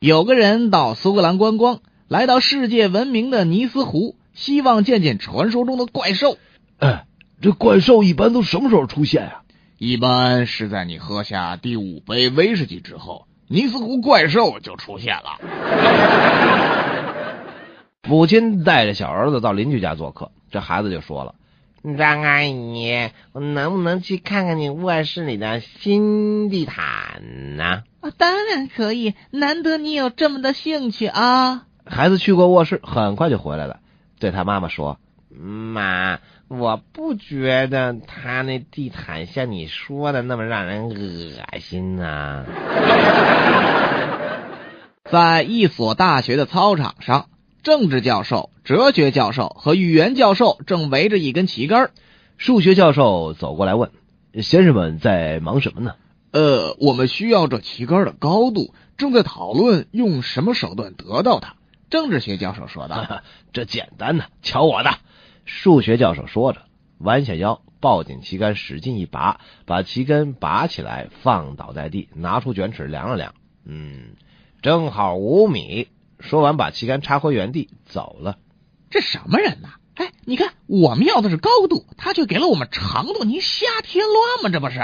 有个人到苏格兰观光，来到世界闻名的尼斯湖，希望见见传说中的怪兽。哎，这怪兽一般都什么时候出现啊、一般是在你喝下第五杯威士忌之后，尼斯湖怪兽就出现了。母亲带着小儿子到邻居家做客，这孩子就说了张阿姨，我能不能去看看你卧室里的新地毯呢？啊，当然可以，难得你有这么的兴趣啊！：“孩子去过卧室，很快就回来了，对他妈妈说妈，我不觉得他那地毯像你说的那么让人恶心呐、在一所大学的操场上，政治教授、哲学教授和语言教授正围着一根旗杆。：‘数学教授走过来问，先生们在忙什么呢呃，我们需要这旗杆的高度，正在讨论用什么手段得到它。政治学教授说道。？’这简单呢，瞧我的！数学教授说着，弯下腰，抱紧旗杆，使劲一拔，把旗杆拔起来，放倒在地，拿出卷尺量了量，嗯，正好五米。说完，把旗杆插回原地，走了。这什么人呐？哎，你看，我们要的是高度，他却给了我们长度，您瞎添乱吗？这不是？